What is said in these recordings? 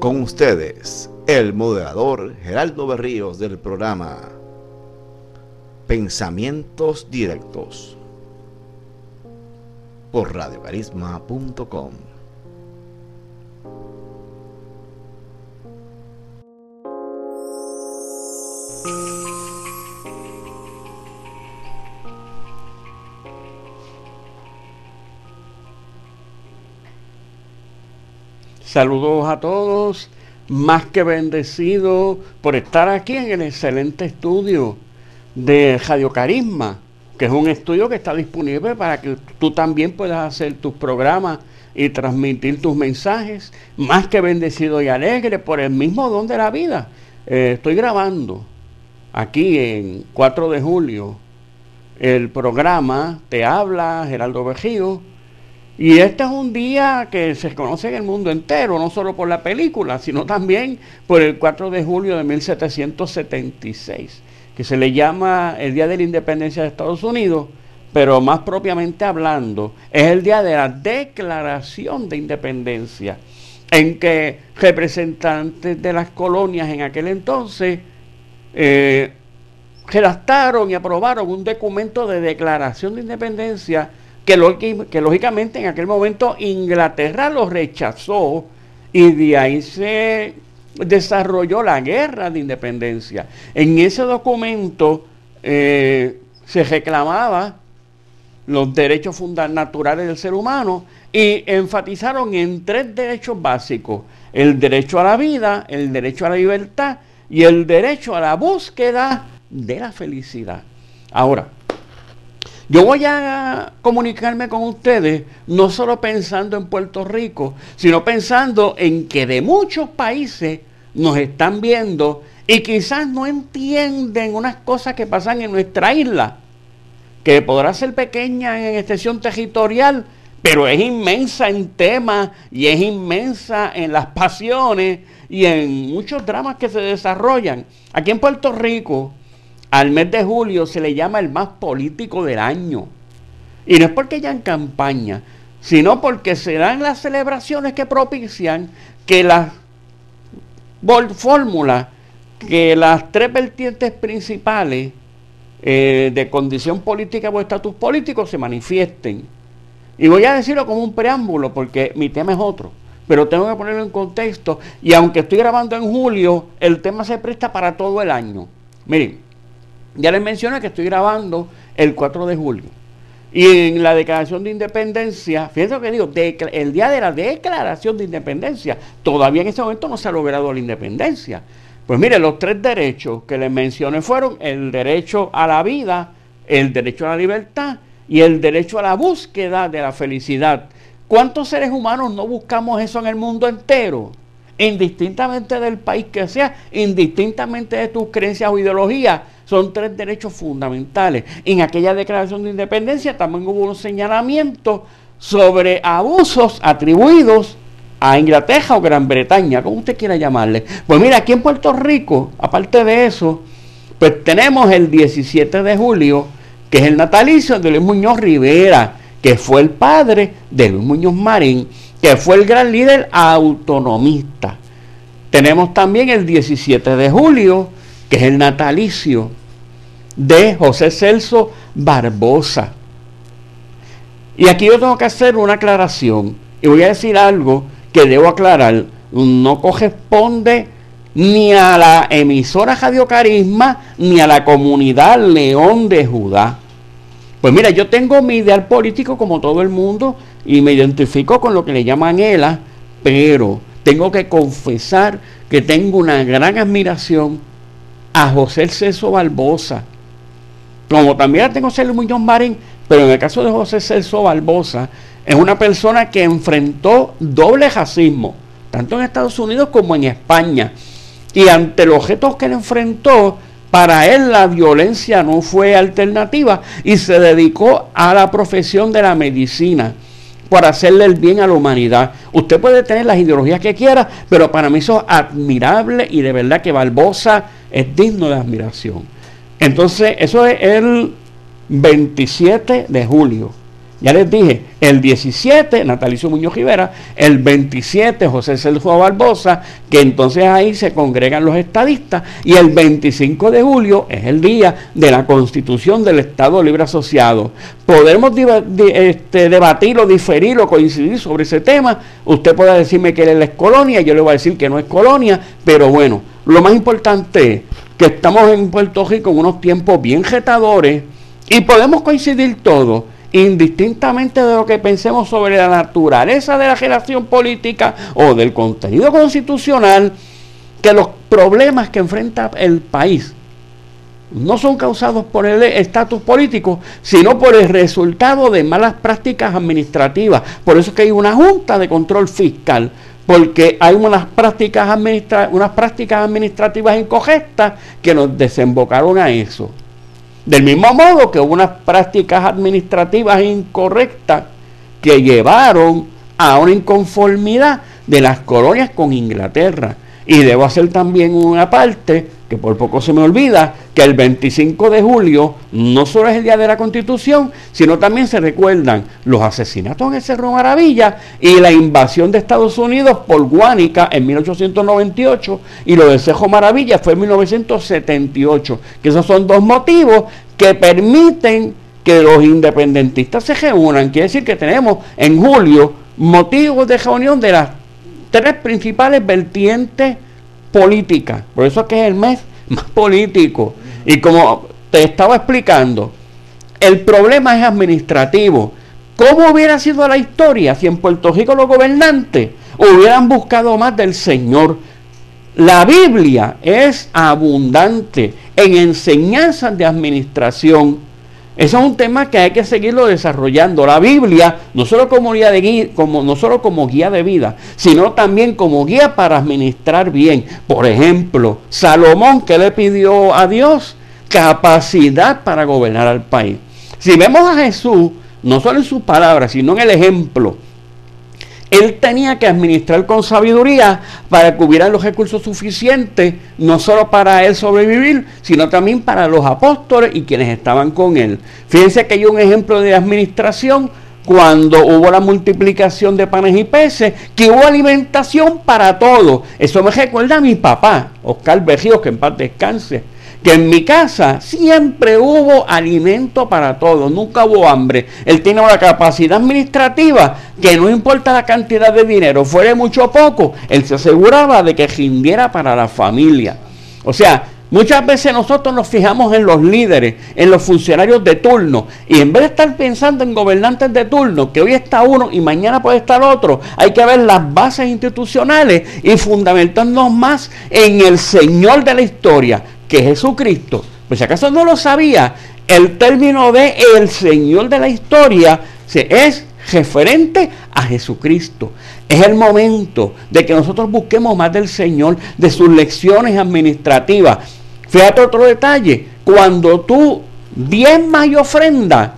Con ustedes, el moderador Geraldo Berríos del programa Pensamientos Directos por radiocarisma.com. Saludos a todos, más que bendecido por estar aquí en el excelente estudio de Radio Carisma, que es un estudio que está disponible para que tú también puedas hacer tus programas y transmitir tus mensajes, más que bendecido y alegre por el mismo don de la vida. Eh, estoy grabando aquí en 4 de julio el programa Te habla Geraldo Vejío y este es un día que se conoce en el mundo entero, no solo por la película, sino también por el 4 de julio de 1776, que se le llama el Día de la Independencia de Estados Unidos, pero más propiamente hablando, es el día de la Declaración de Independencia, en que representantes de las colonias en aquel entonces eh, redactaron y aprobaron un documento de declaración de independencia que, lógicamente en aquel momento Inglaterra lo rechazó y de ahí se desarrolló la guerra de independencia. En ese documento eh, se reclamaba los derechos naturales del ser humano y enfatizaron en tres derechos básicos, el derecho a la vida, el derecho a la libertad y el derecho a la búsqueda de la felicidad. Ahora, yo voy a comunicarme con ustedes no solo pensando en Puerto Rico, sino pensando en que de muchos países nos están viendo y quizás no entienden unas cosas que pasan en nuestra isla, que podrá ser pequeña en extensión territorial, pero es inmensa en temas y es inmensa en las pasiones y en muchos dramas que se desarrollan. Aquí en Puerto Rico, al mes de julio se le llama el más político del año. Y no es porque ya en campaña, sino porque serán las celebraciones que propician que las fórmulas, que las tres vertientes principales eh, de condición política o estatus político se manifiesten. Y voy a decirlo como un preámbulo porque mi tema es otro, pero tengo que ponerlo en contexto y aunque estoy grabando en julio, el tema se presta para todo el año. Miren, ya les mencioné que estoy grabando el 4 de julio. Y en la declaración de independencia, fíjense lo que digo, el día de la declaración de independencia, todavía en ese momento no se ha logrado la independencia. Pues mire, los tres derechos que les mencioné fueron el derecho a la vida, el derecho a la libertad y el derecho a la búsqueda de la felicidad. ¿Cuántos seres humanos no buscamos eso en el mundo entero? Indistintamente del país que sea, indistintamente de tus creencias o ideologías, son tres derechos fundamentales. En aquella declaración de independencia también hubo un señalamiento sobre abusos atribuidos a Inglaterra o Gran Bretaña, como usted quiera llamarle. Pues mira, aquí en Puerto Rico, aparte de eso, pues tenemos el 17 de julio, que es el natalicio de Luis Muñoz Rivera, que fue el padre de Luis Muñoz Marín, que fue el gran líder autonomista. Tenemos también el 17 de julio, que es el natalicio de José Celso Barbosa. Y aquí yo tengo que hacer una aclaración y voy a decir algo que debo aclarar. No corresponde ni a la emisora Radio Carisma ni a la comunidad León de Judá. Pues mira, yo tengo mi ideal político como todo el mundo y me identifico con lo que le llaman ELA, pero tengo que confesar que tengo una gran admiración a José Celso Barbosa, como también tengo Celso Muñoz Marín, pero en el caso de José Celso Barbosa, es una persona que enfrentó doble racismo, tanto en Estados Unidos como en España. Y ante los objetos que él enfrentó, para él la violencia no fue alternativa y se dedicó a la profesión de la medicina para hacerle el bien a la humanidad. Usted puede tener las ideologías que quiera, pero para mí eso es admirable y de verdad que Barbosa es digno de admiración. Entonces, eso es el 27 de julio. Ya les dije, el 17, Natalicio Muñoz Rivera, el 27, José Sergio Barbosa, que entonces ahí se congregan los estadistas, y el 25 de julio es el día de la constitución del Estado Libre Asociado. Podemos este, debatir o diferir o coincidir sobre ese tema. Usted puede decirme que él es colonia, yo le voy a decir que no es colonia, pero bueno, lo más importante es que estamos en Puerto Rico en unos tiempos bien retadores y podemos coincidir todos indistintamente de lo que pensemos sobre la naturaleza de la relación política o del contenido constitucional, que los problemas que enfrenta el país no son causados por el estatus político, sino por el resultado de malas prácticas administrativas. Por eso es que hay una junta de control fiscal, porque hay unas prácticas, unas prácticas administrativas incorrectas que nos desembocaron a eso. Del mismo modo que hubo unas prácticas administrativas incorrectas que llevaron a una inconformidad de las colonias con Inglaterra. Y debo hacer también una parte, que por poco se me olvida, que el 25 de julio no solo es el día de la Constitución, sino también se recuerdan los asesinatos en el Cerro Maravilla y la invasión de Estados Unidos por Guánica en 1898 y lo del Cerro Maravilla fue en 1978, que esos son dos motivos que permiten que los independentistas se reúnan. Quiere decir que tenemos en julio motivos de reunión de las tres principales vertientes políticas. Por eso es que es el mes más político. Y como te estaba explicando, el problema es administrativo. ¿Cómo hubiera sido la historia si en Puerto Rico los gobernantes hubieran buscado más del Señor? La Biblia es abundante en enseñanzas de administración eso es un tema que hay que seguirlo desarrollando. La Biblia, no solo como guía de, como, no solo como guía de vida, sino también como guía para administrar bien. Por ejemplo, Salomón, que le pidió a Dios? Capacidad para gobernar al país. Si vemos a Jesús, no solo en sus palabras, sino en el ejemplo, él tenía que administrar con sabiduría para que hubiera los recursos suficientes, no solo para él sobrevivir, sino también para los apóstoles y quienes estaban con él. Fíjense que hay un ejemplo de administración cuando hubo la multiplicación de panes y peces, que hubo alimentación para todos. Eso me recuerda a mi papá, Oscar Berrío, que en paz descanse que en mi casa siempre hubo alimento para todos, nunca hubo hambre. Él tiene una capacidad administrativa que no importa la cantidad de dinero, fuera mucho o poco, él se aseguraba de que rindiera para la familia. O sea, Muchas veces nosotros nos fijamos en los líderes, en los funcionarios de turno, y en vez de estar pensando en gobernantes de turno, que hoy está uno y mañana puede estar otro, hay que ver las bases institucionales y fundamentarnos más en el Señor de la historia, que Jesucristo. Pues si acaso no lo sabía, el término de el Señor de la historia es referente a Jesucristo. Es el momento de que nosotros busquemos más del Señor, de sus lecciones administrativas. Fíjate otro detalle, cuando tú diezmas y ofrenda,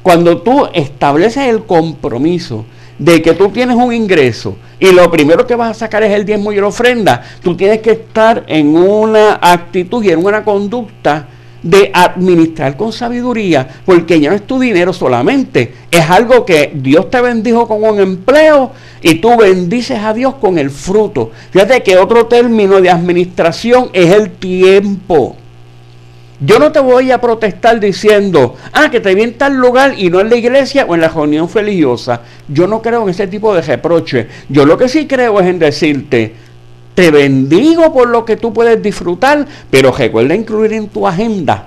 cuando tú estableces el compromiso de que tú tienes un ingreso y lo primero que vas a sacar es el diezmo y la ofrenda, tú tienes que estar en una actitud y en una conducta de administrar con sabiduría, porque ya no es tu dinero solamente, es algo que Dios te bendijo con un empleo y tú bendices a Dios con el fruto. Fíjate que otro término de administración es el tiempo. Yo no te voy a protestar diciendo, ah, que te vi en tal lugar y no en la iglesia o en la reunión religiosa. Yo no creo en ese tipo de reproche. Yo lo que sí creo es en decirte, te bendigo por lo que tú puedes disfrutar, pero recuerda incluir en tu agenda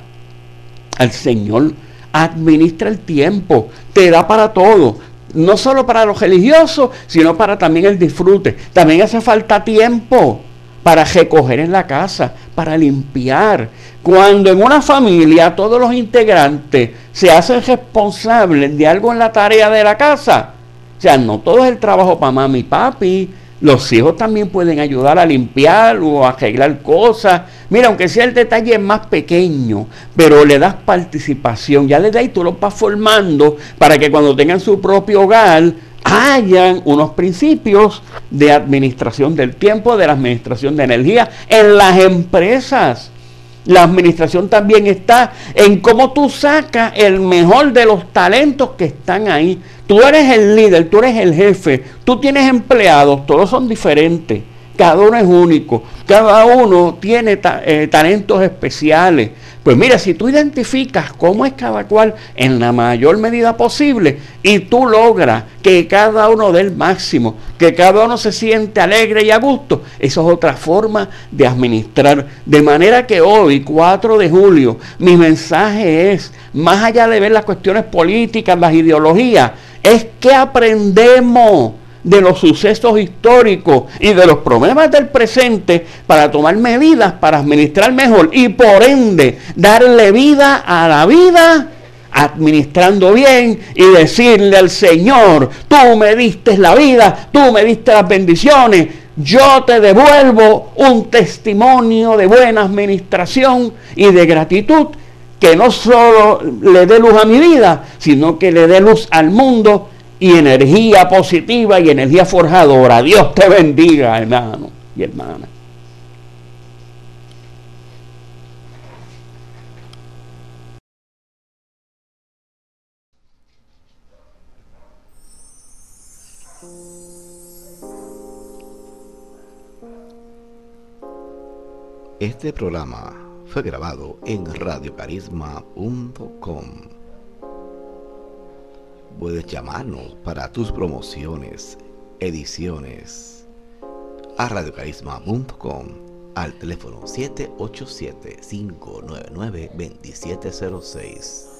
al Señor. Administra el tiempo, te da para todo. No solo para los religiosos, sino para también el disfrute. También hace falta tiempo para recoger en la casa, para limpiar. Cuando en una familia todos los integrantes se hacen responsables de algo en la tarea de la casa, o sea, no todo es el trabajo para mami y papi, los hijos también pueden ayudar a limpiar o a arreglar cosas. Mira, aunque sea el detalle más pequeño, pero le das participación. Ya desde ahí tú los vas formando para que cuando tengan su propio hogar hayan unos principios de administración del tiempo, de la administración de energía en las empresas. La administración también está en cómo tú sacas el mejor de los talentos que están ahí. Tú eres el líder, tú eres el jefe, tú tienes empleados, todos son diferentes, cada uno es único, cada uno tiene eh, talentos especiales. Pues mira, si tú identificas cómo es cada cual en la mayor medida posible y tú logras que cada uno dé el máximo, que cada uno se siente alegre y a gusto, eso es otra forma de administrar. De manera que hoy, 4 de julio, mi mensaje es, más allá de ver las cuestiones políticas, las ideologías, es que aprendemos de los sucesos históricos y de los problemas del presente para tomar medidas para administrar mejor y por ende darle vida a la vida administrando bien y decirle al Señor, tú me diste la vida, tú me diste las bendiciones, yo te devuelvo un testimonio de buena administración y de gratitud que no solo le dé luz a mi vida, sino que le dé luz al mundo y energía positiva y energía forjadora. Dios te bendiga, hermano y hermana. Este programa fue grabado en radiocarisma.com Puedes llamarnos para tus promociones, ediciones a radiocarisma.com al teléfono 787-599-2706.